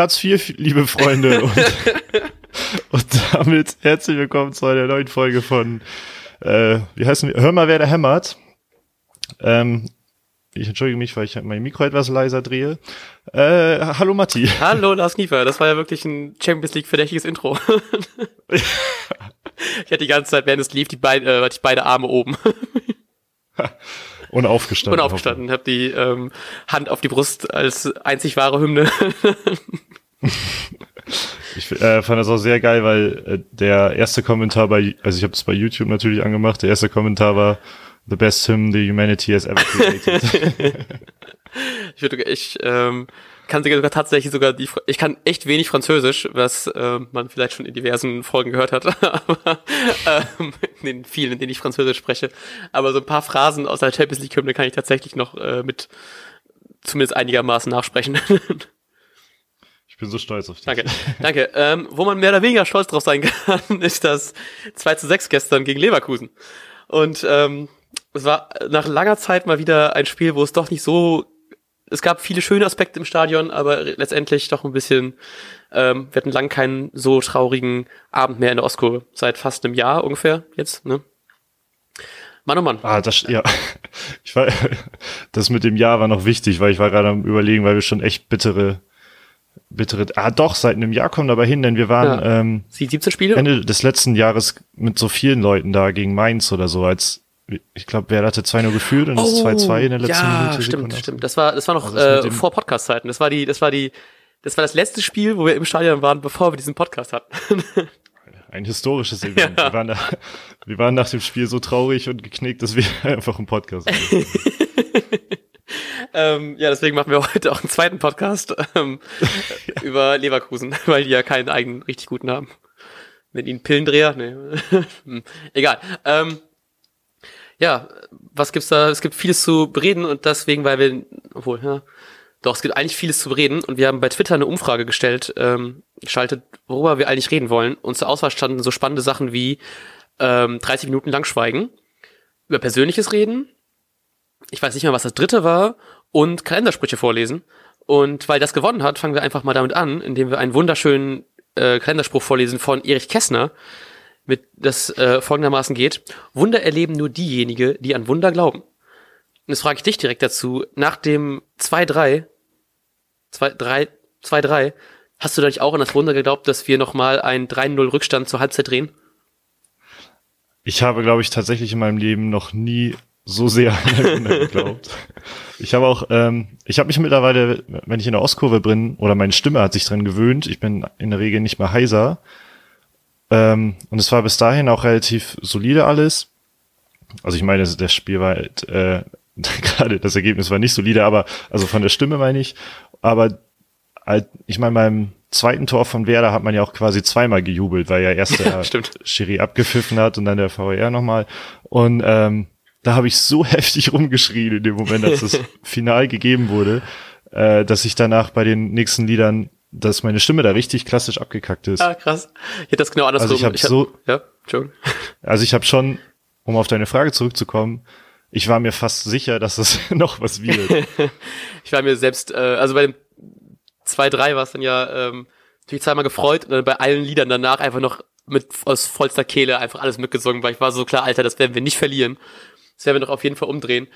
Platz 4, liebe Freunde. Und, und damit herzlich willkommen zu einer neuen Folge von, äh, wie heißen wir? Hör mal, wer da hämmert. Ähm, ich entschuldige mich, weil ich mein Mikro etwas leiser drehe. Äh, hallo Matti. Hallo Lars Kiefer, das war ja wirklich ein Champions League verdächtiges Intro. ich hatte die ganze Zeit, während es lief, die, beid, äh, die beide Arme oben. Und aufgestanden. Und aufgestanden, habe die ähm, Hand auf die Brust als einzig wahre Hymne. ich äh, fand das auch sehr geil, weil äh, der erste Kommentar bei, also ich habe es bei YouTube natürlich angemacht, der erste Kommentar war The best hymn the humanity has ever created. ich würde, ich ähm, kann sogar tatsächlich sogar die, ich kann echt wenig Französisch, was äh, man vielleicht schon in diversen Folgen gehört hat, aber ähm, in den vielen, in denen ich Französisch spreche. Aber so ein paar Phrasen aus der Champions League Hymne kann ich tatsächlich noch äh, mit zumindest einigermaßen nachsprechen. Ich bin so stolz auf dich. Danke, danke. Ähm, wo man mehr oder weniger stolz drauf sein kann, ist das 2 zu 6 gestern gegen Leverkusen. Und ähm, es war nach langer Zeit mal wieder ein Spiel, wo es doch nicht so es gab viele schöne Aspekte im Stadion, aber letztendlich doch ein bisschen, ähm, wir hatten lang keinen so traurigen Abend mehr in der Ostkurve. Seit fast einem Jahr ungefähr jetzt, ne? Mann oh Mann. Ah, das, ja. Ich war, das mit dem Jahr war noch wichtig, weil ich war gerade am überlegen, weil wir schon echt bittere, bittere, ah doch, seit einem Jahr kommen dabei hin, denn wir waren, ja. ähm, 17 Spiele? Ende des letzten Jahres mit so vielen Leuten da gegen Mainz oder so als ich glaube, wer hatte 2-0 geführt und das 2-2 in der letzten ja, Minute. Stimmt, Sekunde. stimmt. Das war, das war noch also äh, vor Podcast-Zeiten. Das war die, das war die, das war das letzte Spiel, wo wir im Stadion waren, bevor wir diesen Podcast hatten. Ein historisches Event. Ja. Wir, waren da, wir waren nach dem Spiel so traurig und geknickt, dass wir einfach einen Podcast haben. ähm, ja, deswegen machen wir heute auch einen zweiten Podcast ähm, ja. über Leverkusen, weil die ja keinen eigenen richtig guten haben. Mit ihnen Pillendreher? Nee. Hm, egal. Ähm, ja, was gibt's da? Es gibt vieles zu bereden und deswegen, weil wir, obwohl, ja, doch, es gibt eigentlich vieles zu bereden und wir haben bei Twitter eine Umfrage gestellt, ähm, geschaltet, worüber wir eigentlich reden wollen. Und zur Auswahl standen so spannende Sachen wie ähm, 30 Minuten lang schweigen, über Persönliches reden, ich weiß nicht mehr, was das dritte war, und Kalendersprüche vorlesen. Und weil das gewonnen hat, fangen wir einfach mal damit an, indem wir einen wunderschönen äh, Kalenderspruch vorlesen von Erich Kästner, mit das äh, folgendermaßen geht. Wunder erleben nur diejenigen, die an Wunder glauben. Und jetzt frage ich dich direkt dazu, nach dem 2-3, 2-3, hast du dadurch auch an das Wunder geglaubt, dass wir nochmal einen 3-0 Rückstand zur Halbzeit drehen? Ich habe, glaube ich, tatsächlich in meinem Leben noch nie so sehr an Wunder geglaubt. Ich habe auch, ähm, ich habe mich mittlerweile, wenn ich in der Ostkurve bin, oder meine Stimme hat sich dran gewöhnt, ich bin in der Regel nicht mehr heiser, ähm, und es war bis dahin auch relativ solide alles. Also ich meine, das Spiel war halt, äh, gerade das Ergebnis war nicht solide, aber also von der Stimme meine ich. Aber halt, ich meine, beim zweiten Tor von Werder hat man ja auch quasi zweimal gejubelt, weil ja erst der Schiri abgepfiffen hat und dann der VR nochmal. Und ähm, da habe ich so heftig rumgeschrien in dem Moment, als das Final gegeben wurde, äh, dass ich danach bei den nächsten Liedern dass meine Stimme da richtig klassisch abgekackt ist. Ah, krass. Ich hätte das genau andersrum. Also ich habe so, ja, Entschuldigung. Also ich habe schon, um auf deine Frage zurückzukommen, ich war mir fast sicher, dass es noch was wird. ich war mir selbst, äh, also bei dem 2-3 war es dann ja ähm, natürlich zweimal gefreut und dann bei allen Liedern danach einfach noch mit aus vollster Kehle einfach alles mitgesungen, weil ich war so klar, Alter, das werden wir nicht verlieren. Das werden wir doch auf jeden Fall umdrehen.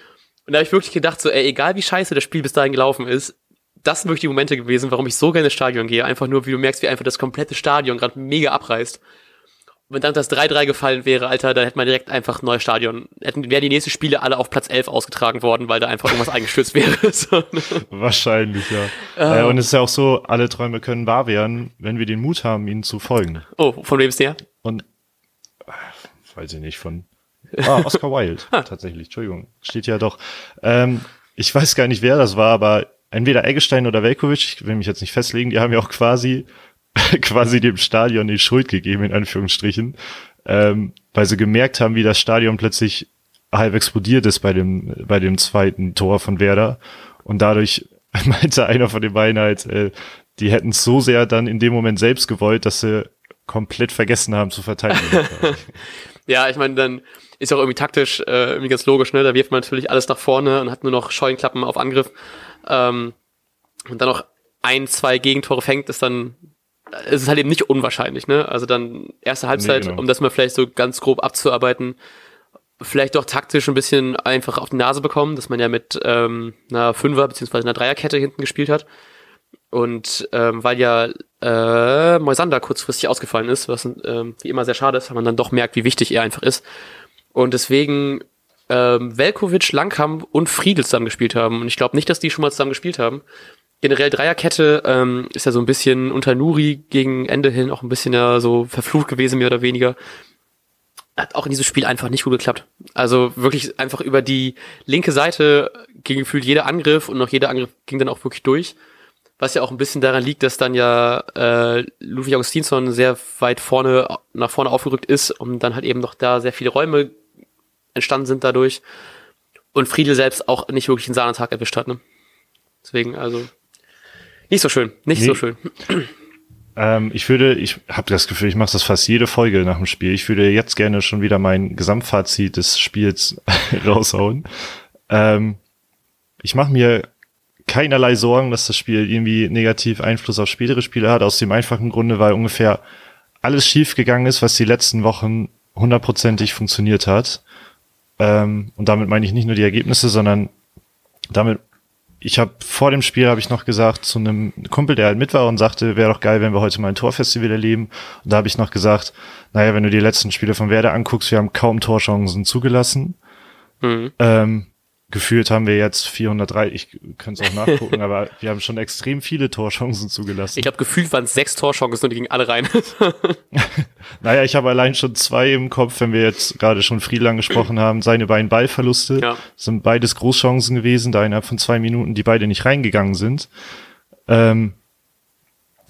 Und da habe ich wirklich gedacht, so, ey, egal wie scheiße das Spiel bis dahin gelaufen ist, das sind wirklich die Momente gewesen, warum ich so gerne ins Stadion gehe. Einfach nur, wie du merkst, wie einfach das komplette Stadion gerade mega abreißt. Und wenn dann das 3-3 gefallen wäre, Alter, dann hätte man direkt einfach ein neues Stadion. Hätten, wären die nächsten Spiele alle auf Platz 11 ausgetragen worden, weil da einfach irgendwas eingestürzt wäre. so, ne? Wahrscheinlich, ja. Uh, äh, und es ist ja auch so, alle Träume können wahr werden, wenn wir den Mut haben, ihnen zu folgen. Oh, von wem ist der? Und, äh, weiß ich nicht, von Ah, Oscar Wilde, tatsächlich, Entschuldigung, steht ja doch. Ähm, ich weiß gar nicht, wer das war, aber entweder Eggestein oder Velkovic, ich will mich jetzt nicht festlegen, die haben ja auch quasi, quasi dem Stadion die Schuld gegeben, in Anführungsstrichen, ähm, weil sie gemerkt haben, wie das Stadion plötzlich halb explodiert ist bei dem, bei dem zweiten Tor von Werder. Und dadurch meinte einer von den beiden halt, äh, die hätten es so sehr dann in dem Moment selbst gewollt, dass sie komplett vergessen haben zu verteidigen. ja, ich meine, dann ist auch irgendwie taktisch äh, irgendwie ganz logisch, ne? Da wirft man natürlich alles nach vorne und hat nur noch Scheuenklappen auf Angriff. Ähm, und dann noch ein, zwei Gegentore fängt, ist dann, ist es halt eben nicht unwahrscheinlich, ne? Also dann erste Halbzeit, nee, genau. um das mal vielleicht so ganz grob abzuarbeiten, vielleicht doch taktisch ein bisschen einfach auf die Nase bekommen, dass man ja mit ähm, einer Fünfer- bzw. einer Dreierkette hinten gespielt hat. Und ähm, weil ja äh, Moisander kurzfristig ausgefallen ist, was ähm, wie immer sehr schade ist, weil man dann doch merkt, wie wichtig er einfach ist. Und deswegen ähm, Velkovic, Langkamp und Friedel zusammen gespielt haben. Und ich glaube nicht, dass die schon mal zusammen gespielt haben. Generell Dreierkette ähm, ist ja so ein bisschen unter Nuri gegen Ende hin auch ein bisschen ja so verflucht gewesen, mehr oder weniger hat auch in diesem Spiel einfach nicht gut geklappt. Also wirklich einfach über die linke Seite ging gefühlt jeder Angriff und noch jeder Angriff ging dann auch wirklich durch. Was ja auch ein bisschen daran liegt, dass dann ja äh, Ludwig Augustinsson sehr weit vorne nach vorne aufgerückt ist und dann halt eben noch da sehr viele Räume entstanden sind dadurch. Und Friedel selbst auch nicht wirklich einen Sahnetag erwischt hat. Ne? Deswegen, also nicht so schön, nicht nee. so schön. Ähm, ich würde, ich habe das Gefühl, ich mache das fast jede Folge nach dem Spiel. Ich würde jetzt gerne schon wieder mein Gesamtfazit des Spiels raushauen. Ähm, ich mache mir keinerlei Sorgen, dass das Spiel irgendwie negativ Einfluss auf spätere Spiele hat, aus dem einfachen Grunde, weil ungefähr alles schiefgegangen ist, was die letzten Wochen hundertprozentig funktioniert hat. Ähm, und damit meine ich nicht nur die Ergebnisse, sondern damit ich habe vor dem Spiel habe ich noch gesagt zu einem Kumpel, der halt mit war und sagte, wäre doch geil, wenn wir heute mal ein Torfestival erleben. Und da habe ich noch gesagt, naja, wenn du die letzten Spiele von Werder anguckst, wir haben kaum Torchancen zugelassen. Mhm. Ähm, gefühlt haben wir jetzt 403, ich könnte es auch nachgucken, aber wir haben schon extrem viele Torchancen zugelassen. Ich glaube, gefühlt waren es sechs Torchancen und die gingen alle rein. naja, ich habe allein schon zwei im Kopf, wenn wir jetzt gerade schon Friedel angesprochen haben. Seine beiden Ballverluste ja. sind beides Großchancen gewesen, da innerhalb von zwei Minuten, die beide nicht reingegangen sind. Ähm,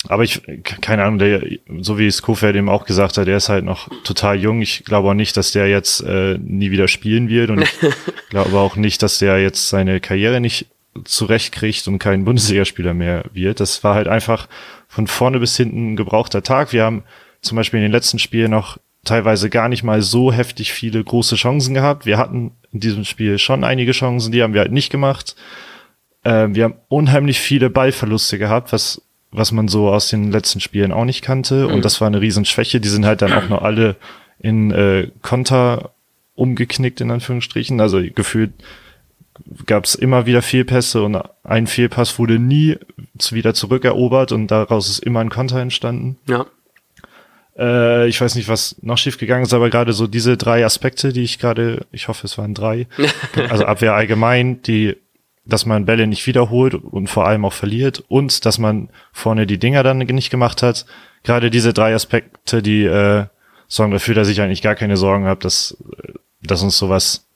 aber ich, keine Ahnung, der, so wie es Kofeld eben auch gesagt hat, der ist halt noch total jung. Ich glaube auch nicht, dass der jetzt äh, nie wieder spielen wird und ich glaube auch nicht, dass der jetzt seine Karriere nicht zurechtkriegt und kein Bundesligaspieler mehr wird. Das war halt einfach von vorne bis hinten ein gebrauchter Tag. Wir haben zum Beispiel in den letzten Spielen noch teilweise gar nicht mal so heftig viele große Chancen gehabt. Wir hatten in diesem Spiel schon einige Chancen, die haben wir halt nicht gemacht. Äh, wir haben unheimlich viele Ballverluste gehabt, was was man so aus den letzten Spielen auch nicht kannte. Mhm. Und das war eine Riesenschwäche. Die sind halt dann auch noch alle in äh, Konter umgeknickt, in Anführungsstrichen. Also gefühlt gab es immer wieder Fehlpässe und ein Fehlpass wurde nie wieder zurückerobert und daraus ist immer ein Konter entstanden. Ja. Äh, ich weiß nicht, was noch schief gegangen ist, aber gerade so diese drei Aspekte, die ich gerade, ich hoffe, es waren drei, also Abwehr allgemein, die dass man Bälle nicht wiederholt und vor allem auch verliert und dass man vorne die Dinger dann nicht gemacht hat. Gerade diese drei Aspekte, die äh, sorgen dafür, dass ich eigentlich gar keine Sorgen habe, dass, dass uns sowas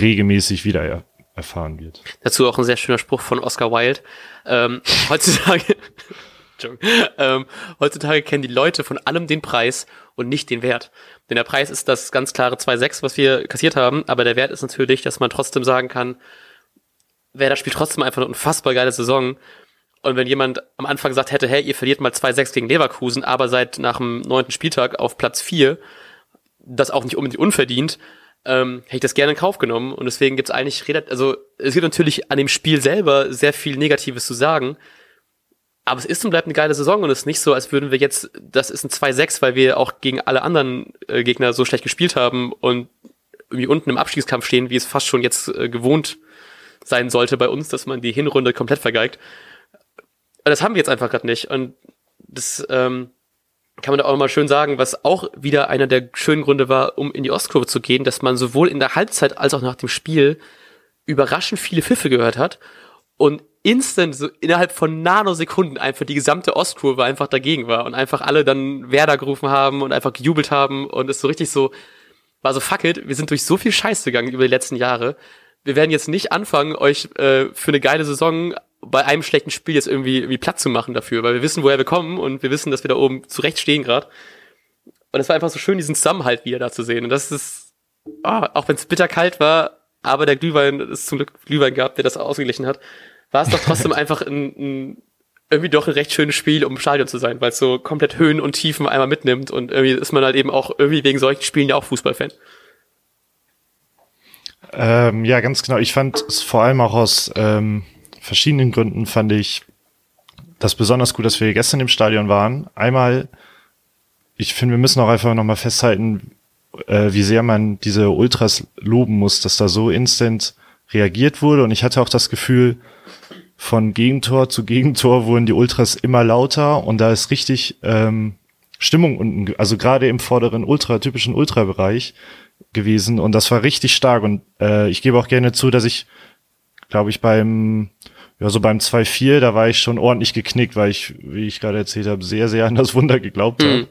regelmäßig wieder er erfahren wird. Dazu auch ein sehr schöner Spruch von Oscar Wilde. Ähm, heutzutage, ähm, heutzutage kennen die Leute von allem den Preis und nicht den Wert. Denn der Preis ist das ganz klare 2,6, was wir kassiert haben, aber der Wert ist natürlich, dass man trotzdem sagen kann, Werder spielt trotzdem einfach eine unfassbar geile Saison. Und wenn jemand am Anfang sagt hätte, hey, ihr verliert mal 2-6 gegen Leverkusen, aber seid nach dem neunten Spieltag auf Platz 4, das auch nicht unbedingt unverdient, ähm, hätte ich das gerne in Kauf genommen. Und deswegen gibt's eigentlich, also es gibt natürlich an dem Spiel selber sehr viel Negatives zu sagen. Aber es ist und bleibt eine geile Saison und es ist nicht so, als würden wir jetzt, das ist ein 2-6, weil wir auch gegen alle anderen äh, Gegner so schlecht gespielt haben und irgendwie unten im Abstiegskampf stehen, wie es fast schon jetzt äh, gewohnt sein sollte bei uns, dass man die Hinrunde komplett vergeigt. Das haben wir jetzt einfach gerade nicht. Und das ähm, kann man da auch mal schön sagen, was auch wieder einer der schönen Gründe war, um in die Ostkurve zu gehen, dass man sowohl in der Halbzeit als auch nach dem Spiel überraschend viele Pfiffe gehört hat und instant, so innerhalb von Nanosekunden einfach die gesamte Ostkurve einfach dagegen war und einfach alle dann Werder gerufen haben und einfach gejubelt haben und es so richtig so, war so fuck it, wir sind durch so viel Scheiß gegangen über die letzten Jahre wir werden jetzt nicht anfangen, euch äh, für eine geile Saison bei einem schlechten Spiel jetzt irgendwie, irgendwie Platz zu machen dafür, weil wir wissen, woher wir kommen und wir wissen, dass wir da oben zurecht stehen gerade. Und es war einfach so schön, diesen Zusammenhalt wieder da zu sehen. Und das ist, oh, auch wenn es bitter kalt war, aber der Glühwein, es zum Glück Glühwein gab, der das ausgeglichen hat, war es doch trotzdem einfach ein, ein, irgendwie doch ein recht schönes Spiel, um im Stadion zu sein, weil es so komplett Höhen und Tiefen einmal mitnimmt und irgendwie ist man halt eben auch irgendwie wegen solchen Spielen ja auch Fußballfan. Ähm, ja, ganz genau. Ich fand es vor allem auch aus ähm, verschiedenen Gründen fand ich das besonders gut, dass wir gestern im Stadion waren. Einmal, ich finde, wir müssen auch einfach nochmal festhalten, äh, wie sehr man diese Ultras loben muss, dass da so instant reagiert wurde. Und ich hatte auch das Gefühl, von Gegentor zu Gegentor wurden die Ultras immer lauter und da ist richtig ähm, Stimmung unten, also gerade im vorderen Ultra, typischen Ultra-Bereich gewesen und das war richtig stark und äh, ich gebe auch gerne zu, dass ich, glaube ich, beim ja, so beim 2-4, da war ich schon ordentlich geknickt, weil ich, wie ich gerade erzählt habe, sehr, sehr an das Wunder geglaubt mhm. habe.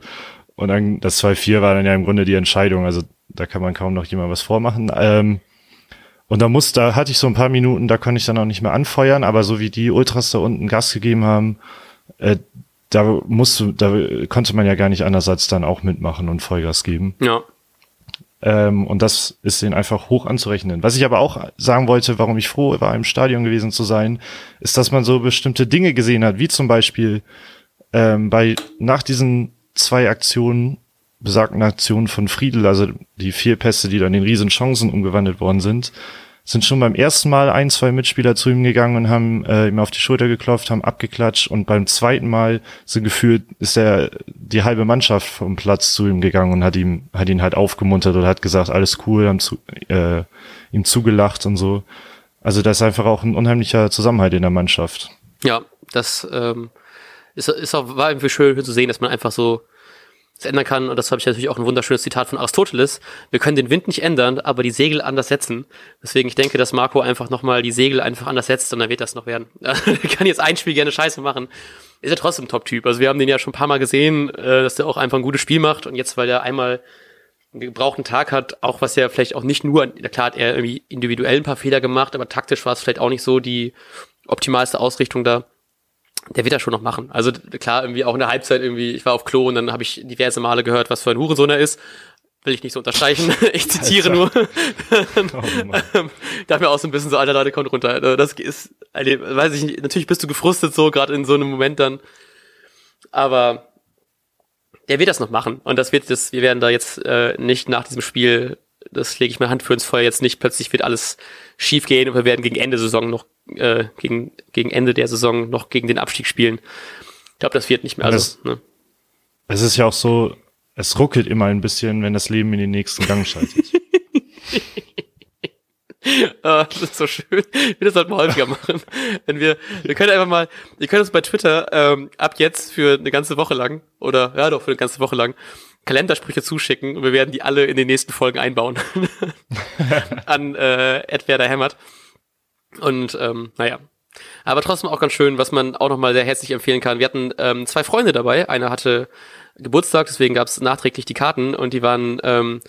Und dann das 2-4 war dann ja im Grunde die Entscheidung. Also da kann man kaum noch jemand was vormachen. Ähm, und da muss, da hatte ich so ein paar Minuten, da konnte ich dann auch nicht mehr anfeuern, aber so wie die Ultras da unten Gas gegeben haben, äh, da musste, da konnte man ja gar nicht anders als dann auch mitmachen und Vollgas geben. Ja. Ähm, und das ist denen einfach hoch anzurechnen. Was ich aber auch sagen wollte, warum ich froh war, im Stadion gewesen zu sein, ist, dass man so bestimmte Dinge gesehen hat, wie zum Beispiel ähm, bei nach diesen zwei Aktionen, besagten Aktionen von Friedel, also die vier Pässe, die dann in riesen Chancen umgewandelt worden sind, sind schon beim ersten Mal ein, zwei Mitspieler zu ihm gegangen und haben äh, ihm auf die Schulter geklopft, haben abgeklatscht und beim zweiten Mal so gefühlt ist er die halbe Mannschaft vom Platz zu ihm gegangen und hat ihm hat ihn halt aufgemuntert oder hat gesagt alles cool, haben zu, äh, ihm zugelacht und so. Also da ist einfach auch ein unheimlicher Zusammenhalt in der Mannschaft. Ja, das ähm, ist, ist auch war irgendwie schön zu sehen, dass man einfach so ändern kann. Und das habe ich natürlich auch ein wunderschönes Zitat von Aristoteles. Wir können den Wind nicht ändern, aber die Segel anders setzen. Deswegen, ich denke, dass Marco einfach nochmal die Segel einfach anders setzt und dann wird das noch werden. er kann jetzt ein Spiel gerne scheiße machen. Ist ja trotzdem Top-Typ. Also wir haben den ja schon ein paar Mal gesehen, äh, dass der auch einfach ein gutes Spiel macht. Und jetzt, weil er einmal einen gebrauchten Tag hat, auch was ja vielleicht auch nicht nur, klar hat er irgendwie individuell ein paar Fehler gemacht, aber taktisch war es vielleicht auch nicht so die optimalste Ausrichtung da der wird das schon noch machen. Also klar, irgendwie auch in der Halbzeit irgendwie, ich war auf Klo und dann habe ich diverse Male gehört, was für ein Hurensohn er ist. Will ich nicht so unterstreichen. ich zitiere nur. oh, da mir auch so ein bisschen so, alter Leute, kommt runter. Also das ist, also, weiß ich nicht, natürlich bist du gefrustet so, gerade in so einem Moment dann. Aber der wird das noch machen. Und das wird das, wir werden da jetzt äh, nicht nach diesem Spiel, das lege ich mir Hand für ins Feuer, jetzt nicht plötzlich wird alles schief gehen und wir werden gegen Ende Saison noch äh, gegen, gegen Ende der Saison noch gegen den Abstieg spielen. Ich glaube, das wird nicht mehr. Also, es, ne? es ist ja auch so, es ruckelt immer ein bisschen, wenn das Leben in den nächsten Gang schaltet. ah, das ist so schön. Wir sollten mal häufiger machen. Wenn wir, wir können einfach mal, wir können uns bei Twitter ähm, ab jetzt für eine ganze Woche lang oder ja doch für eine ganze Woche lang Kalendersprüche zuschicken und wir werden die alle in den nächsten Folgen einbauen an äh, Ed Werder Hämmert. Und ähm, naja. Aber trotzdem auch ganz schön, was man auch nochmal sehr herzlich empfehlen kann. Wir hatten ähm, zwei Freunde dabei. Einer hatte Geburtstag, deswegen gab es nachträglich die Karten und die waren, ähm,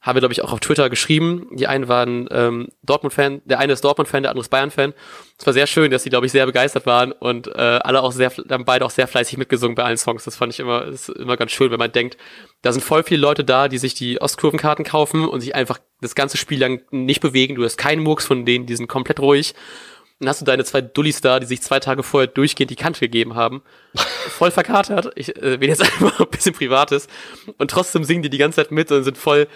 haben wir, glaube ich, auch auf Twitter geschrieben. Die einen waren ähm, Dortmund-Fan, der eine ist Dortmund-Fan, der andere ist Bayern-Fan. Es war sehr schön, dass die, glaube ich, sehr begeistert waren und äh, alle auch sehr, haben beide auch sehr fleißig mitgesungen bei allen Songs. Das fand ich immer, ist immer ganz schön, wenn man denkt, da sind voll viele Leute da, die sich die Ostkurvenkarten kaufen und sich einfach das ganze Spiel lang nicht bewegen. Du hast keinen Murks von denen, die sind komplett ruhig. Dann hast du deine zwei Dullis da, die sich zwei Tage vorher durchgehend die Kante gegeben haben. Voll verkatert. Ich äh, will jetzt einfach ein bisschen Privates. Und trotzdem singen die die ganze Zeit mit und sind voll,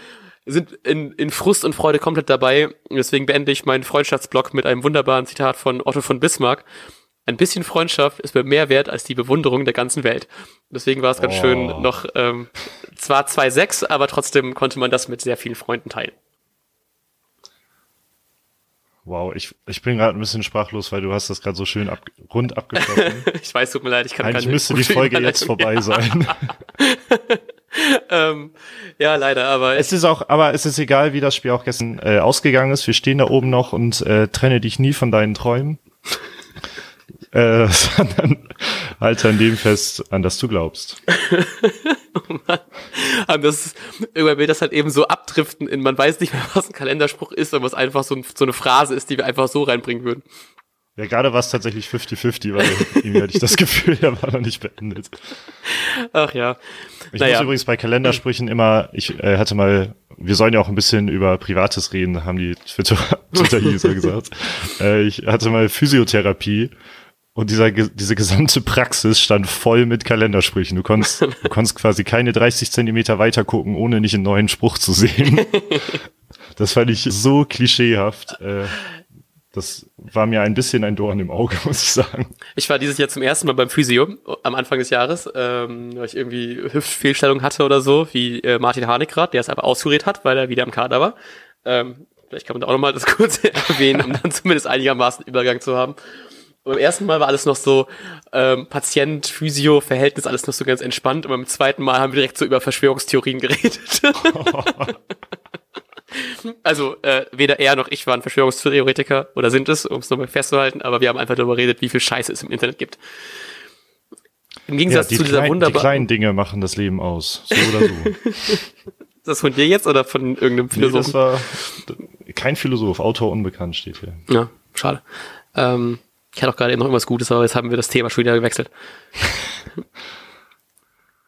sind in, in Frust und Freude komplett dabei. Deswegen beende ich meinen Freundschaftsblock mit einem wunderbaren Zitat von Otto von Bismarck. Ein bisschen Freundschaft ist mir mehr wert als die Bewunderung der ganzen Welt. Deswegen war es ganz oh. schön noch, ähm, zwar 2-6, aber trotzdem konnte man das mit sehr vielen Freunden teilen. Wow, ich, ich bin gerade ein bisschen sprachlos, weil du hast das gerade so schön ab, rund abgeschlossen. ich weiß, tut mir leid, ich kann Eigentlich müsste die Folge jetzt vorbei sein. ähm, ja, leider, aber es ist auch, aber es ist egal, wie das Spiel auch gestern äh, ausgegangen ist. Wir stehen da oben noch und äh, trenne dich nie von deinen Träumen, äh, sondern halte an dem fest, an das du glaubst. oh Mann. Aber das, irgendwann will das halt eben so abdriften in, man weiß nicht mehr, was ein Kalenderspruch ist, und was einfach so, so eine Phrase ist, die wir einfach so reinbringen würden. Ja, gerade war es tatsächlich 50-50, weil irgendwie hatte ich das Gefühl, er war noch nicht beendet. Ach ja. Ich naja. muss übrigens bei Kalendersprüchen immer, ich äh, hatte mal, wir sollen ja auch ein bisschen über Privates reden, haben die Twitter-User gesagt. Äh, ich hatte mal Physiotherapie und dieser, diese gesamte Praxis stand voll mit Kalendersprüchen. Du konntest, du konntest quasi keine 30 Zentimeter weiter gucken, ohne nicht einen neuen Spruch zu sehen. Das fand ich so klischeehaft. Äh, das war mir ein bisschen ein Dorn im Auge, muss ich sagen. Ich war dieses Jahr zum ersten Mal beim Physio am Anfang des Jahres, ähm, weil ich irgendwie Hüftfehlstellung hatte oder so, wie äh, Martin Harnick der es aber ausgerät hat, weil er wieder im Kader war. Ähm, vielleicht kann man da auch nochmal das kurz erwähnen, um dann zumindest einigermaßen Übergang zu haben. Und beim ersten Mal war alles noch so ähm, Patient, Physio, Verhältnis, alles noch so ganz entspannt. Und beim zweiten Mal haben wir direkt so über Verschwörungstheorien geredet. Also äh, weder er noch ich waren Verschwörungstheoretiker oder sind es, um es nochmal festzuhalten, aber wir haben einfach darüber geredet, wie viel Scheiße es im Internet gibt. Im Gegensatz ja, die zu dieser klein, wunderbaren... Die kleinen Dinge machen das Leben aus, so oder so. Das von dir jetzt oder von irgendeinem Philosophen? Nee, das war kein Philosoph, Autor unbekannt steht hier. Ja, schade. Ähm, ich hatte auch gerade eben noch irgendwas Gutes, aber jetzt haben wir das Thema schon wieder gewechselt.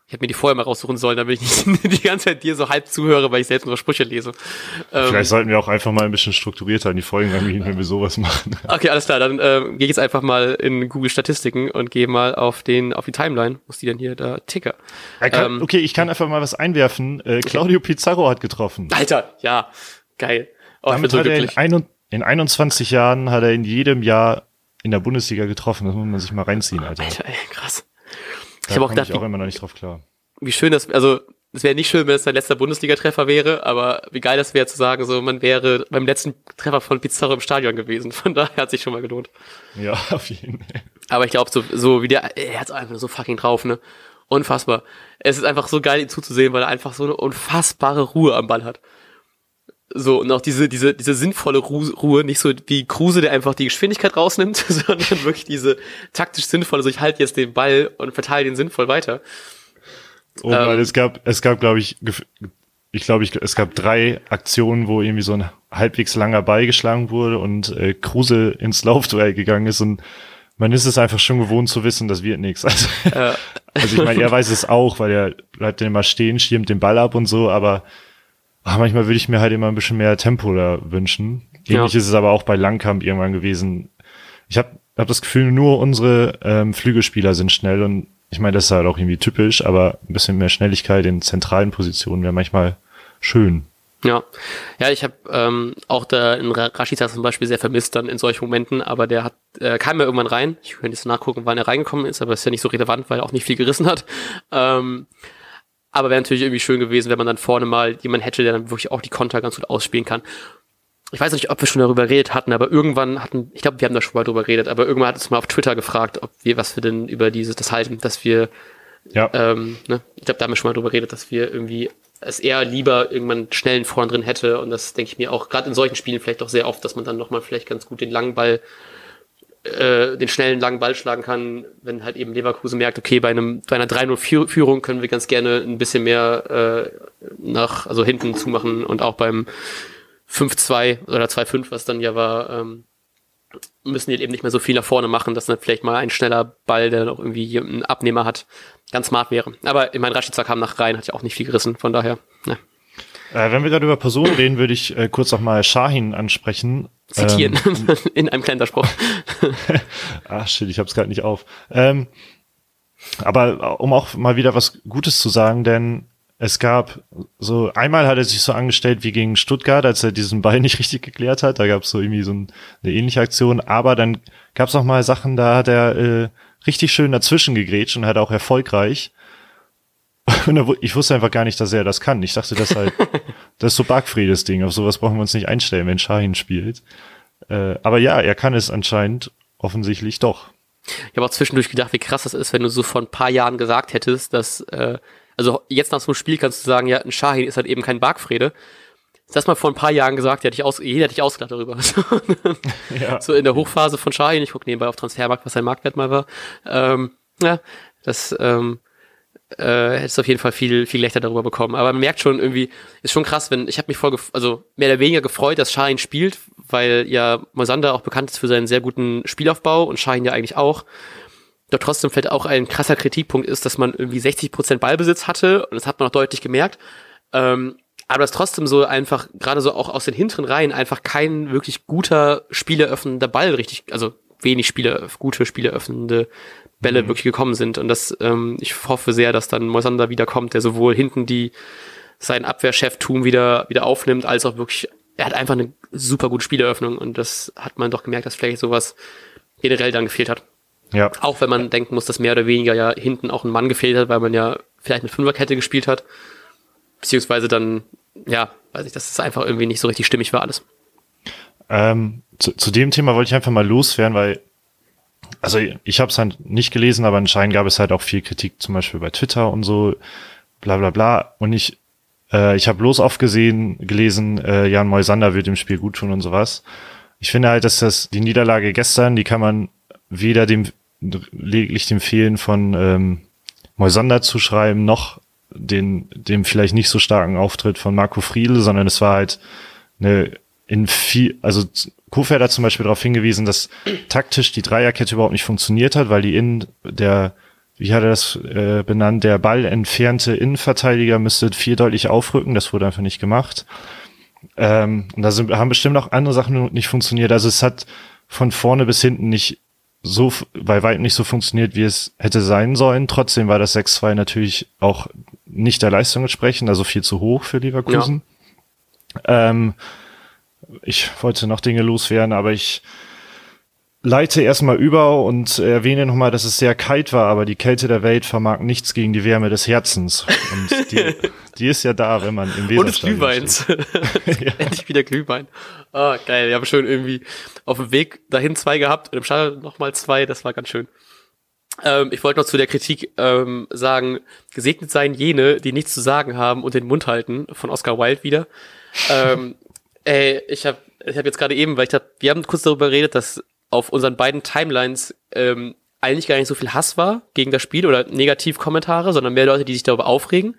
Ich hätte mir die vorher mal raussuchen sollen, damit ich nicht die ganze Zeit dir so halb zuhöre, weil ich selbst nur Sprüche lese. Ähm, Vielleicht ähm, sollten wir auch einfach mal ein bisschen strukturierter in die Folgen angehen, wenn wir sowas machen. Okay, alles klar, dann äh, gehe ich jetzt einfach mal in Google Statistiken und gehe mal auf den auf die Timeline. Muss die denn hier da ticker? Kann, ähm, okay, ich kann einfach mal was einwerfen. Äh, Claudio okay. Pizarro hat getroffen. Alter, ja, geil. Oh, Damit so hat er in, ein, in 21 Jahren hat er in jedem Jahr in der Bundesliga getroffen. Das muss man sich mal reinziehen, Alter. Alter, ey, krass. Da ich habe auch gedacht, ich auch immer noch nicht drauf klar. Wie schön das, also es wäre nicht schön, wenn es sein letzter Bundesliga-Treffer wäre, aber wie geil das wäre zu sagen, so man wäre beim letzten Treffer von Pizarro im Stadion gewesen. Von daher hat sich schon mal gelohnt. Ja, auf jeden Fall. Aber ich glaube, so, so wie der, er hat's einfach so fucking drauf, ne? Unfassbar. Es ist einfach so geil, ihm zuzusehen, weil er einfach so eine unfassbare Ruhe am Ball hat. So, und auch diese, diese, diese sinnvolle Ruhe, nicht so wie Kruse, der einfach die Geschwindigkeit rausnimmt, sondern wirklich diese taktisch sinnvolle, so ich halte jetzt den Ball und verteile den sinnvoll weiter. Oh, ähm, weil es gab, es gab, glaube ich, ich glaube, ich, es gab drei Aktionen, wo irgendwie so ein halbwegs langer Ball geschlagen wurde und äh, Kruse ins Laufduell gegangen ist und man ist es einfach schon gewohnt zu wissen, das wird nichts. Also, ja. also ich meine, er weiß es auch, weil er bleibt dann immer stehen, schirmt den Ball ab und so, aber ach, manchmal würde ich mir halt immer ein bisschen mehr Tempo da wünschen. Ähnlich ja. ist es aber auch bei Langkamp irgendwann gewesen. Ich habe hab das Gefühl, nur unsere ähm, Flügelspieler sind schnell und ich meine, das ist halt auch irgendwie typisch, aber ein bisschen mehr Schnelligkeit in zentralen Positionen wäre manchmal schön. Ja, ja, ich habe ähm, auch da in Rashica zum Beispiel sehr vermisst dann in solchen Momenten, aber der hat äh, kam ja irgendwann rein. Ich könnte jetzt nachgucken, wann er reingekommen ist, aber ist ja nicht so relevant, weil er auch nicht viel gerissen hat. Ähm, aber wäre natürlich irgendwie schön gewesen, wenn man dann vorne mal jemanden hätte, der dann wirklich auch die Konter ganz gut ausspielen kann. Ich weiß nicht, ob wir schon darüber geredet hatten, aber irgendwann hatten, ich glaube, wir haben da schon mal drüber geredet, aber irgendwann hat es mal auf Twitter gefragt, ob wir, was wir denn über dieses, das halten, dass wir, ja. ähm, ne, ich glaube, da haben wir schon mal drüber geredet, dass wir irgendwie es eher lieber irgendwann schnellen vorn drin hätte und das denke ich mir auch gerade in solchen Spielen vielleicht auch sehr oft, dass man dann nochmal vielleicht ganz gut den langen Ball äh, den schnellen langen Ball schlagen kann, wenn halt eben Leverkusen merkt, okay, bei einem bei einer 3-0-Führung können wir ganz gerne ein bisschen mehr äh, nach, also hinten zumachen und auch beim 5-2 oder 2-5, was dann ja war, ähm, müssen die eben nicht mehr so viel nach vorne machen, dass dann vielleicht mal ein schneller Ball, der dann auch irgendwie einen Abnehmer hat, ganz smart wäre. Aber ich meine, Rashica kam nach rein, hat ja auch nicht viel gerissen, von daher, ne. Äh, wenn wir gerade über Personen reden, würde ich äh, kurz noch mal Shahin ansprechen. Zitieren ähm, in einem Kalenderspruch. Ach shit, ich hab's gerade nicht auf. Ähm, aber äh, um auch mal wieder was Gutes zu sagen, denn es gab so einmal hat er sich so angestellt wie gegen Stuttgart, als er diesen Ball nicht richtig geklärt hat. Da gab es so irgendwie so ein, eine ähnliche Aktion. Aber dann gab es noch mal Sachen, da hat er äh, richtig schön dazwischen gegrätscht und hat auch erfolgreich. Ich wusste einfach gar nicht, dass er das kann. Ich dachte, das halt, das ist so Bargfriedes Ding. Auf sowas brauchen wir uns nicht einstellen, wenn Shahin spielt. Äh, aber ja, er kann es anscheinend offensichtlich doch. Ich habe auch zwischendurch gedacht, wie krass das ist, wenn du so vor ein paar Jahren gesagt hättest, dass, äh, also jetzt nach so einem Spiel kannst du sagen, ja, ein Shahin ist halt eben kein Bargfrede. Das mal vor ein paar Jahren gesagt, hätte ich aus, jeder hätte ich ausgedacht darüber. ja. So in der Hochphase von Shahin, ich gucke nebenbei auf Transfermarkt, was sein Marktwert mal war. Ähm, ja, das ähm, äh, hättest du auf jeden Fall viel, viel Lächter darüber bekommen. Aber man merkt schon irgendwie, ist schon krass, wenn, ich habe mich voll, also mehr oder weniger gefreut, dass Shahin spielt, weil ja Mosander auch bekannt ist für seinen sehr guten Spielaufbau und Shahin ja eigentlich auch. Doch trotzdem vielleicht auch ein krasser Kritikpunkt ist, dass man irgendwie 60 Prozent Ballbesitz hatte und das hat man auch deutlich gemerkt. Ähm, aber das trotzdem so einfach, gerade so auch aus den hinteren Reihen, einfach kein wirklich guter spieleröffnender Ball richtig, also wenig Spiele, gute spieleröffnende Bälle mhm. wirklich gekommen sind. Und das, ähm, ich hoffe sehr, dass dann Moisander wieder kommt, der sowohl hinten die sein Abwehrcheftum wieder, wieder aufnimmt, als auch wirklich er hat einfach eine super gute Spieleröffnung und das hat man doch gemerkt, dass vielleicht sowas generell dann gefehlt hat. Ja. Auch wenn man denken muss, dass mehr oder weniger ja hinten auch ein Mann gefehlt hat, weil man ja vielleicht mit Fünferkette gespielt hat. Beziehungsweise dann, ja, weiß ich, dass es einfach irgendwie nicht so richtig stimmig war alles. Ähm, zu, zu dem Thema wollte ich einfach mal loswerden, weil, also ich habe es halt nicht gelesen, aber anscheinend gab es halt auch viel Kritik, zum Beispiel bei Twitter und so, bla bla bla. Und ich, äh, ich habe bloß oft gesehen, gelesen, äh, Jan Moisander wird dem Spiel gut tun und sowas. Ich finde halt, dass das die Niederlage gestern, die kann man weder dem lediglich dem Fehlen von ähm, Moisander zuschreiben, noch den, dem vielleicht nicht so starken Auftritt von Marco Friedl, sondern es war halt eine in viel, also Kofeld hat zum Beispiel darauf hingewiesen, dass taktisch die Dreierkette überhaupt nicht funktioniert hat, weil die in der, wie hat er das äh, benannt, der Ball entfernte Innenverteidiger müsste viel deutlich aufrücken, das wurde einfach nicht gemacht. Ähm, und da sind, haben bestimmt auch andere Sachen nicht funktioniert. Also es hat von vorne bis hinten nicht so bei weitem nicht so funktioniert, wie es hätte sein sollen. Trotzdem war das 6-2 natürlich auch nicht der Leistung entsprechend, also viel zu hoch für Leverkusen. Ja. Ähm, ich wollte noch Dinge loswerden, aber ich leite erstmal über und erwähne nochmal, dass es sehr kalt war, aber die Kälte der Welt vermag nichts gegen die Wärme des Herzens. Und die, die ist ja da, wenn man im Und des Glühweins. ja. Endlich wieder Glühwein. Oh, geil. Wir haben schon irgendwie auf dem Weg dahin zwei gehabt und im Stadion nochmal zwei. Das war ganz schön. Ähm, ich wollte noch zu der Kritik ähm, sagen, gesegnet seien jene, die nichts zu sagen haben und den Mund halten, von Oscar Wilde wieder. ähm, ey, ich habe ich hab jetzt gerade eben, weil ich hab, wir haben kurz darüber geredet, dass auf unseren beiden Timelines ähm, eigentlich gar nicht so viel Hass war gegen das Spiel oder Negativkommentare, sondern mehr Leute, die sich darüber aufregen,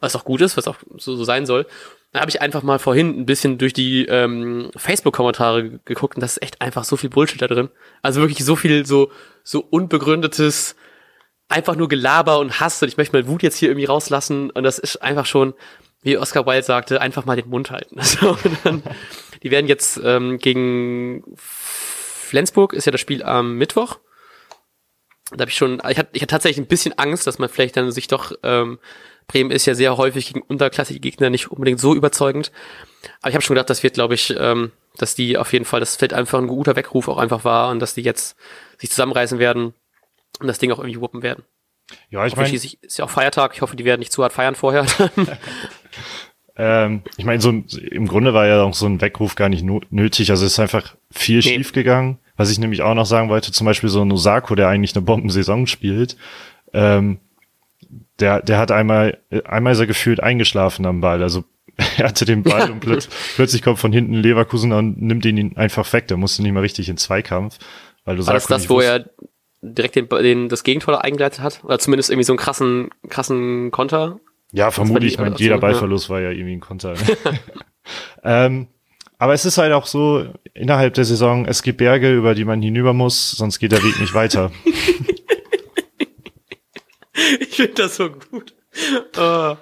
was auch gut ist, was auch so, so sein soll. Da habe ich einfach mal vorhin ein bisschen durch die ähm, Facebook-Kommentare geguckt und das ist echt einfach so viel Bullshit da drin. Also wirklich so viel so so unbegründetes, einfach nur Gelaber und Hass und ich möchte mal Wut jetzt hier irgendwie rauslassen und das ist einfach schon, wie Oscar Wilde sagte, einfach mal den Mund halten. Also, dann, die werden jetzt ähm, gegen Flensburg ist ja das Spiel am Mittwoch. Da habe ich schon, ich hatte, ich hatte tatsächlich ein bisschen Angst, dass man vielleicht dann sich doch, ähm, Bremen ist ja sehr häufig gegen unterklassige Gegner nicht unbedingt so überzeugend. Aber ich habe schon gedacht, das wird, glaube ich, ähm, dass die auf jeden Fall, das fällt einfach ein guter Weckruf auch einfach war und dass die jetzt sich zusammenreißen werden und das Ding auch irgendwie wuppen werden. Ja, ich meine, ist ja auch Feiertag. Ich hoffe, die werden nicht zu hart feiern vorher. ähm, ich meine, so im Grunde war ja auch so ein Weckruf gar nicht nötig. Also es ist einfach viel nee. schief gegangen. Was ich nämlich auch noch sagen wollte, zum Beispiel so ein Osako, der eigentlich eine Bombensaison spielt, ähm, der, der hat einmal, einmal ist er gefühlt eingeschlafen am Ball. Also er hatte den Ball ja. und plötz, plötzlich kommt von hinten Leverkusen und nimmt ihn einfach weg. Der musste nicht mal richtig in Zweikampf. Weil du War das das, wo er direkt den, den, das Gegentor eingeleitet hat? Oder zumindest irgendwie so einen krassen, krassen Konter? Ja, vermutlich. Die, jeder Ballverlust ja. war ja irgendwie ein Konter. ähm, aber es ist halt auch so, innerhalb der Saison, es gibt Berge, über die man hinüber muss, sonst geht der Weg nicht weiter. ich finde das so gut. Oh,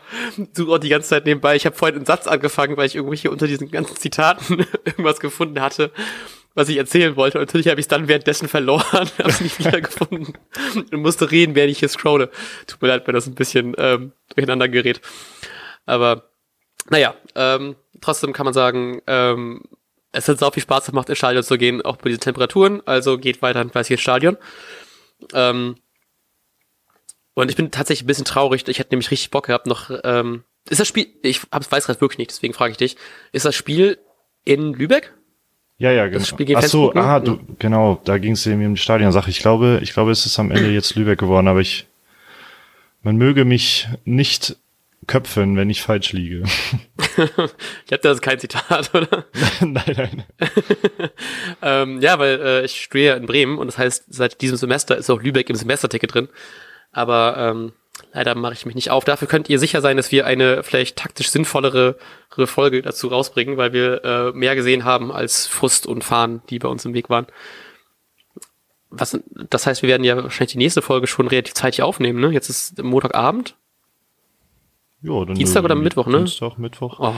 du auch die ganze Zeit nebenbei. Ich habe vorhin einen Satz angefangen, weil ich irgendwie hier unter diesen ganzen Zitaten irgendwas gefunden hatte was ich erzählen wollte. Und natürlich habe ich es dann währenddessen verloren, habe es nicht wiedergefunden und musste reden, während ich hier scrolle. Tut mir leid, wenn das ein bisschen ähm, durcheinander gerät. Aber naja, ähm, trotzdem kann man sagen, ähm, es hat sau viel Spaß gemacht, ins Stadion zu gehen, auch bei diesen Temperaturen. Also geht weiterhin fleißig ins Stadion. Ähm, und ich bin tatsächlich ein bisschen traurig. Ich hätte nämlich richtig Bock gehabt, noch. Ähm, ist das Spiel? Ich weiß gerade wirklich nicht, deswegen frage ich dich. Ist das Spiel in Lübeck? Ja, ja, genau. Ach so, ah, du, genau, da ging es eben um die Stadionsache. Ich glaube, ich glaube, es ist am Ende jetzt Lübeck geworden, aber ich, man möge mich nicht köpfen, wenn ich falsch liege. ich habe das kein Zitat, oder? nein, nein. ähm, ja, weil äh, ich studiere in Bremen und das heißt, seit diesem Semester ist auch Lübeck im Semesterticket drin. Aber ähm, Leider mache ich mich nicht auf. Dafür könnt ihr sicher sein, dass wir eine vielleicht taktisch sinnvollere Folge dazu rausbringen, weil wir äh, mehr gesehen haben als Frust und Fahren, die bei uns im Weg waren. Was, das heißt, wir werden ja wahrscheinlich die nächste Folge schon relativ zeitig aufnehmen, ne? Jetzt ist Montagabend. Ja, dann Dienstag oder Mittwoch, ne? Dienstag, Mittwoch. Oh,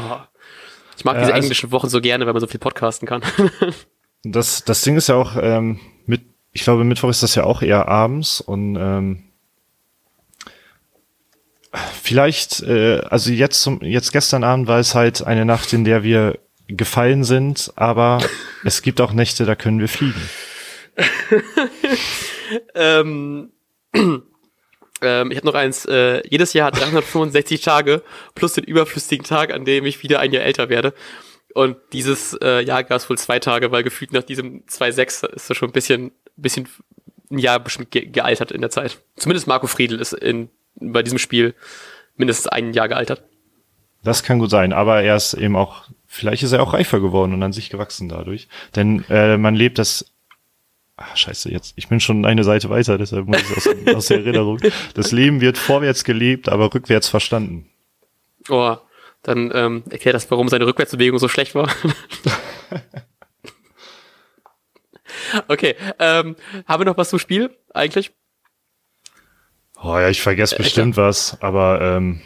ich mag äh, diese also, englischen Wochen so gerne, weil man so viel podcasten kann. das, das Ding ist ja auch, ähm, mit, ich glaube, Mittwoch ist das ja auch eher abends und ähm, vielleicht, äh, also jetzt zum, jetzt gestern Abend war es halt eine Nacht, in der wir gefallen sind, aber es gibt auch Nächte, da können wir fliegen. ähm, ähm, ich habe noch eins, äh, jedes Jahr hat 365 Tage plus den überflüssigen Tag, an dem ich wieder ein Jahr älter werde. Und dieses äh, Jahr gab es wohl zwei Tage, weil gefühlt nach diesem 2.6 ist das schon ein bisschen, bisschen ein Jahr bestimmt ge gealtert in der Zeit. Zumindest Marco Friedl ist in, bei diesem Spiel mindestens ein Jahr gealtert. Das kann gut sein, aber er ist eben auch, vielleicht ist er auch reifer geworden und an sich gewachsen dadurch. Denn äh, man lebt das Ah, scheiße, jetzt, ich bin schon eine Seite weiter, deshalb muss ich aus, aus der Erinnerung. Das Leben wird vorwärts gelebt, aber rückwärts verstanden. Oh, dann ähm, erklärt das, warum seine Rückwärtsbewegung so schlecht war. okay, ähm, haben wir noch was zum Spiel eigentlich? Oh ja, ich vergesse äh, bestimmt glaub, was, aber ähm,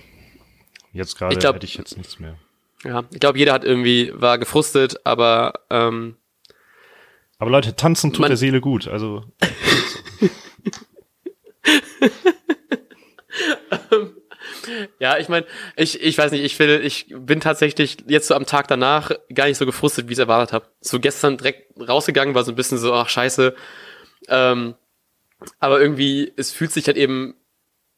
jetzt gerade hätte ich jetzt nichts mehr. Ja, ich glaube, jeder hat irgendwie, war gefrustet, aber ähm, aber Leute, tanzen tut der Seele gut, also. ja, ich meine, ich, ich weiß nicht, ich will, ich bin tatsächlich jetzt so am Tag danach gar nicht so gefrustet, wie ich es erwartet habe. So gestern direkt rausgegangen, war so ein bisschen so, ach scheiße. Ähm, aber irgendwie, es fühlt sich halt eben,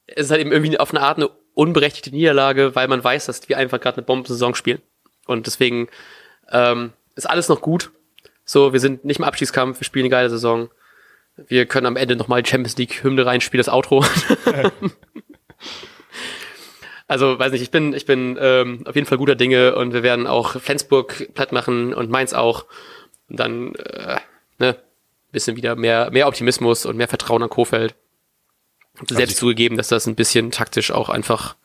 es ist halt eben irgendwie auf eine Art eine unberechtigte Niederlage, weil man weiß, dass wir einfach gerade eine Bombensaison spielen. Und deswegen ähm, ist alles noch gut. So, wir sind nicht im Abschiedskampf, wir spielen eine geile Saison. Wir können am Ende nochmal die Champions League Hymne reinspielen, das Outro. also, weiß nicht, ich bin, ich bin ähm, auf jeden Fall guter Dinge und wir werden auch Flensburg platt machen und Mainz auch. Und dann, äh, ne, bisschen wieder mehr, mehr Optimismus und mehr Vertrauen an Kofeld. Also selbst zugegeben, dass das ein bisschen taktisch auch einfach,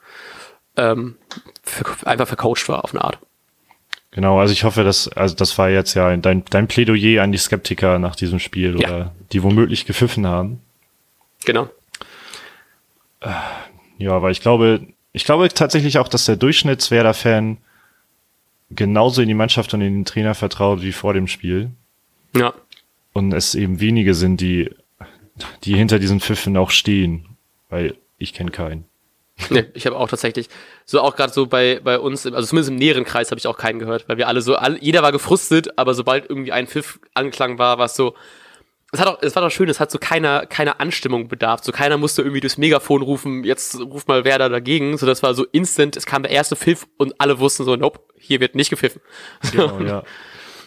ähm, einfach vercoacht war auf eine Art. Genau, also ich hoffe, dass, also das war jetzt ja dein, dein Plädoyer an die Skeptiker nach diesem Spiel ja. oder die womöglich gepfiffen haben. Genau. Ja, aber ich glaube, ich glaube tatsächlich auch, dass der Durchschnittswerder-Fan genauso in die Mannschaft und in den Trainer vertraut wie vor dem Spiel. Ja. Und es eben wenige sind, die, die hinter diesen Pfiffen auch stehen, weil ich kenne keinen. Nee, ich habe auch tatsächlich, so auch gerade so bei, bei uns, also zumindest im näheren Kreis habe ich auch keinen gehört, weil wir alle so, alle, jeder war gefrustet, aber sobald irgendwie ein Pfiff angeklang war, war es so, es hat auch, es war doch schön, es hat so keiner, keiner Anstimmung bedarf, so keiner musste irgendwie durchs Megafon rufen, jetzt ruft mal wer da dagegen, so das war so instant, es kam der erste Pfiff und alle wussten so, nope, hier wird nicht gepfiffen. Genau, ja.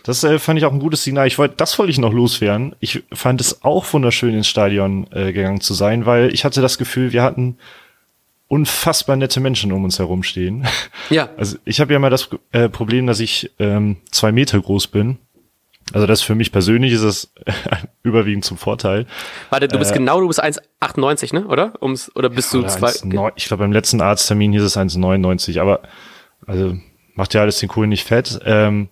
Das äh, fand ich auch ein gutes Signal. Ich wollte, das wollte ich noch loswerden. Ich fand es auch wunderschön ins Stadion äh, gegangen zu sein, weil ich hatte das Gefühl, wir hatten unfassbar nette Menschen um uns herum stehen. Ja. Also ich habe ja mal das äh, Problem, dass ich ähm, zwei Meter groß bin. Also das für mich persönlich ist es überwiegend zum Vorteil. Warte, du bist äh, genau, du bist 1,98, ne? Oder? Ums, oder bist ja, du zwei? 1, ich glaube, beim letzten Arzttermin hieß es 1,99, aber also macht ja alles den Kohlen nicht fett. Ähm,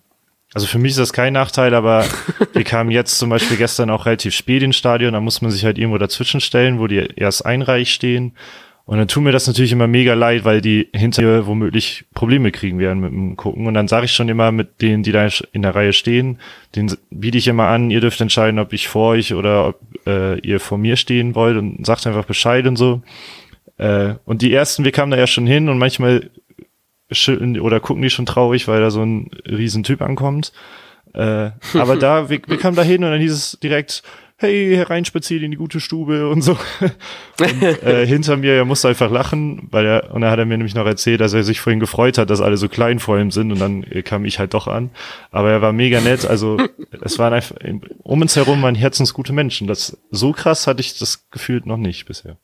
also für mich ist das kein Nachteil, aber wir kamen jetzt zum Beispiel gestern auch relativ spät ins Stadion, da muss man sich halt irgendwo dazwischen stellen, wo die erst einreich stehen. Und dann tut mir das natürlich immer mega leid, weil die hinter mir womöglich Probleme kriegen werden mit dem Gucken. Und dann sage ich schon immer mit denen, die da in der Reihe stehen, den biete ich immer an, ihr dürft entscheiden, ob ich vor euch oder ob äh, ihr vor mir stehen wollt und sagt einfach Bescheid und so. Äh, und die ersten, wir kamen da ja schon hin und manchmal schütteln oder gucken die schon traurig, weil da so ein Riesentyp ankommt. Äh, aber da, wir, wir kamen da hin und dann hieß es direkt, hey, hereinspaziert in die gute Stube und so. Und, äh, hinter mir, er musste einfach lachen, weil er, und dann hat er mir nämlich noch erzählt, dass er sich vorhin gefreut hat, dass alle so klein vor ihm sind und dann äh, kam ich halt doch an. Aber er war mega nett, also es waren einfach, um uns herum waren herzensgute Menschen. Das, so krass hatte ich das gefühlt noch nicht bisher.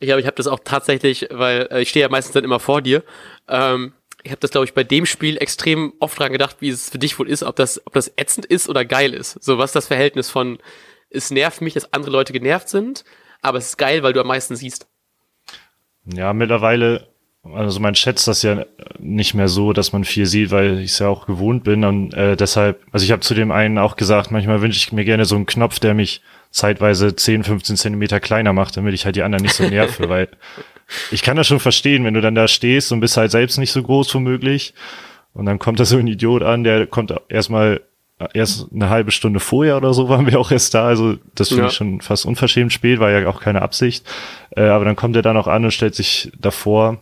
Ich glaube, ich habe das auch tatsächlich, weil äh, ich stehe ja meistens dann immer vor dir. Ähm, ich habe das, glaube ich, bei dem Spiel extrem oft dran gedacht, wie es für dich wohl ist, ob das, ob das ätzend ist oder geil ist. So, was das Verhältnis von es nervt mich, dass andere Leute genervt sind, aber es ist geil, weil du am meisten siehst. Ja, mittlerweile, also man schätzt das ja nicht mehr so, dass man viel sieht, weil ich es ja auch gewohnt bin und äh, deshalb, also ich habe zu dem einen auch gesagt, manchmal wünsche ich mir gerne so einen Knopf, der mich zeitweise 10, 15 Zentimeter kleiner macht, damit ich halt die anderen nicht so nerve, weil ich kann das schon verstehen, wenn du dann da stehst und bist halt selbst nicht so groß womöglich und dann kommt da so ein Idiot an, der kommt erstmal erst eine halbe Stunde vorher oder so waren wir auch erst da. Also das finde ja. ich schon fast unverschämt spät, war ja auch keine Absicht. Äh, aber dann kommt er da noch an und stellt sich davor.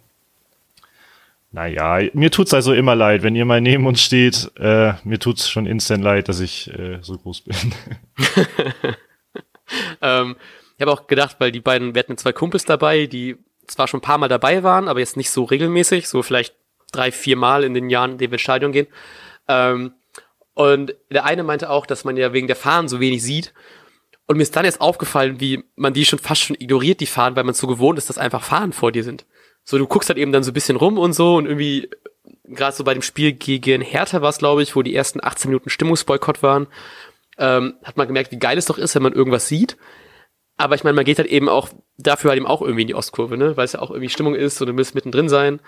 Naja, mir tut's also immer leid, wenn ihr mal neben uns steht. Äh, mir tut's schon instant leid, dass ich äh, so groß bin. ähm, ich habe auch gedacht, weil die beiden, wir hatten zwei Kumpels dabei, die zwar schon ein paar Mal dabei waren, aber jetzt nicht so regelmäßig, so vielleicht drei, vier Mal in den Jahren, in denen wir ins Stadion gehen. Ähm, und der eine meinte auch, dass man ja wegen der Fahnen so wenig sieht. Und mir ist dann jetzt aufgefallen, wie man die schon fast schon ignoriert, die Fahnen, weil man so gewohnt ist, dass einfach Fahnen vor dir sind. So, du guckst halt eben dann so ein bisschen rum und so und irgendwie, gerade so bei dem Spiel gegen Hertha war es, glaube ich, wo die ersten 18 Minuten Stimmungsboykott waren, ähm, hat man gemerkt, wie geil es doch ist, wenn man irgendwas sieht. Aber ich meine, man geht halt eben auch dafür halt eben auch irgendwie in die Ostkurve, ne? Weil es ja auch irgendwie Stimmung ist und du willst mittendrin sein.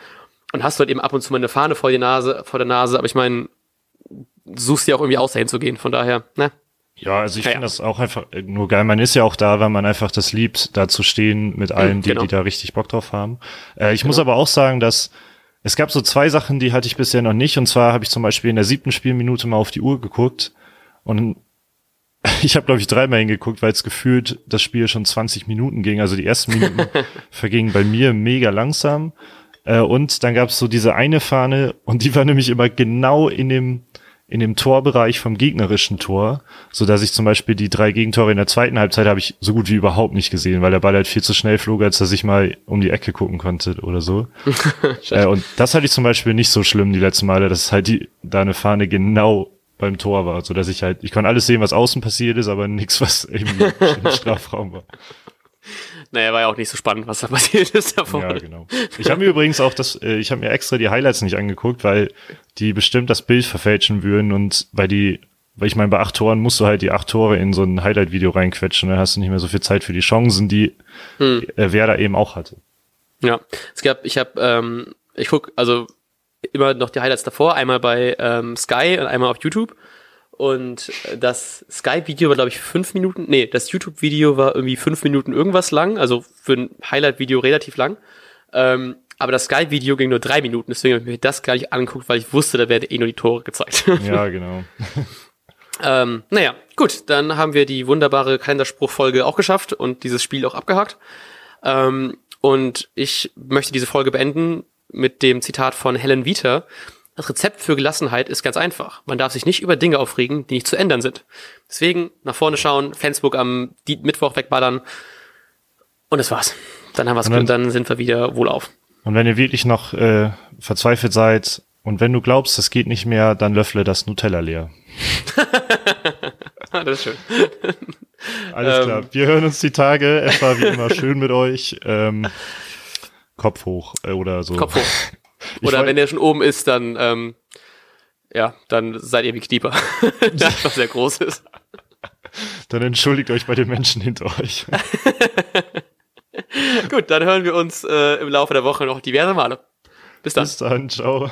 Und hast halt eben ab und zu mal eine Fahne vor, die Nase, vor der Nase. Aber ich meine, suchst dir auch irgendwie aus, dahin zu gehen. Von daher, ne? Ja, also ich ja, finde das auch einfach nur geil. Man ist ja auch da, weil man einfach das liebt, da zu stehen mit allen, die, genau. die da richtig Bock drauf haben. Äh, ich genau. muss aber auch sagen, dass es gab so zwei Sachen, die hatte ich bisher noch nicht. Und zwar habe ich zum Beispiel in der siebten Spielminute mal auf die Uhr geguckt und ich habe, glaube ich, dreimal hingeguckt, weil es gefühlt das Spiel schon 20 Minuten ging. Also die ersten Minuten vergingen bei mir mega langsam. Äh, und dann gab es so diese eine Fahne und die war nämlich immer genau in dem in dem Torbereich vom gegnerischen Tor, so dass ich zum Beispiel die drei Gegentore in der zweiten Halbzeit habe ich so gut wie überhaupt nicht gesehen, weil der Ball halt viel zu schnell flog, als dass ich mal um die Ecke gucken konnte oder so. äh, und das hatte ich zum Beispiel nicht so schlimm die letzten Male, dass halt die da eine Fahne genau beim Tor war, so dass ich halt, ich konnte alles sehen, was außen passiert ist, aber nichts, was eben im Strafraum war. Naja, war ja auch nicht so spannend, was da passiert ist davor. Ja, genau. Ich habe mir übrigens auch das, äh, ich habe mir extra die Highlights nicht angeguckt, weil die bestimmt das Bild verfälschen würden und bei die, weil ich meine, bei acht Toren musst du halt die acht Tore in so ein Highlight-Video reinquetschen, dann hast du nicht mehr so viel Zeit für die Chancen, die hm. äh, wer da eben auch hatte. Ja, es gab, ich habe, ähm, ich guck, also immer noch die Highlights davor, einmal bei ähm, Sky und einmal auf YouTube. Und das Skype-Video war, glaube ich, fünf Minuten. Nee, das YouTube-Video war irgendwie fünf Minuten irgendwas lang, also für ein Highlight-Video relativ lang. Ähm, aber das Skype-Video ging nur drei Minuten, deswegen habe ich mir das gar nicht angeguckt, weil ich wusste, da werden eh nur die Tore gezeigt. Ja, genau. ähm, naja, gut, dann haben wir die wunderbare Kalenderspruchfolge auch geschafft und dieses Spiel auch abgehakt. Ähm, und ich möchte diese Folge beenden mit dem Zitat von Helen Vita, das Rezept für Gelassenheit ist ganz einfach. Man darf sich nicht über Dinge aufregen, die nicht zu ändern sind. Deswegen nach vorne schauen, Facebook am Mittwoch wegballern und das war's. Dann haben wir's und dann sind wir wieder wohlauf. Und wenn ihr wirklich noch äh, verzweifelt seid und wenn du glaubst, das geht nicht mehr, dann löffle das Nutella leer. das ist schön. Alles klar. Ähm. Wir hören uns die Tage. Es war wie immer schön mit euch. Ähm, Kopf hoch äh, oder so. Kopf hoch. Oder wenn er schon oben ist, dann, ähm, ja, dann seid ihr wie Knieper, der einfach sehr groß ist. Dann entschuldigt euch bei den Menschen hinter euch. Gut, dann hören wir uns äh, im Laufe der Woche noch diverse Male. Bis dann. Bis dann, ciao.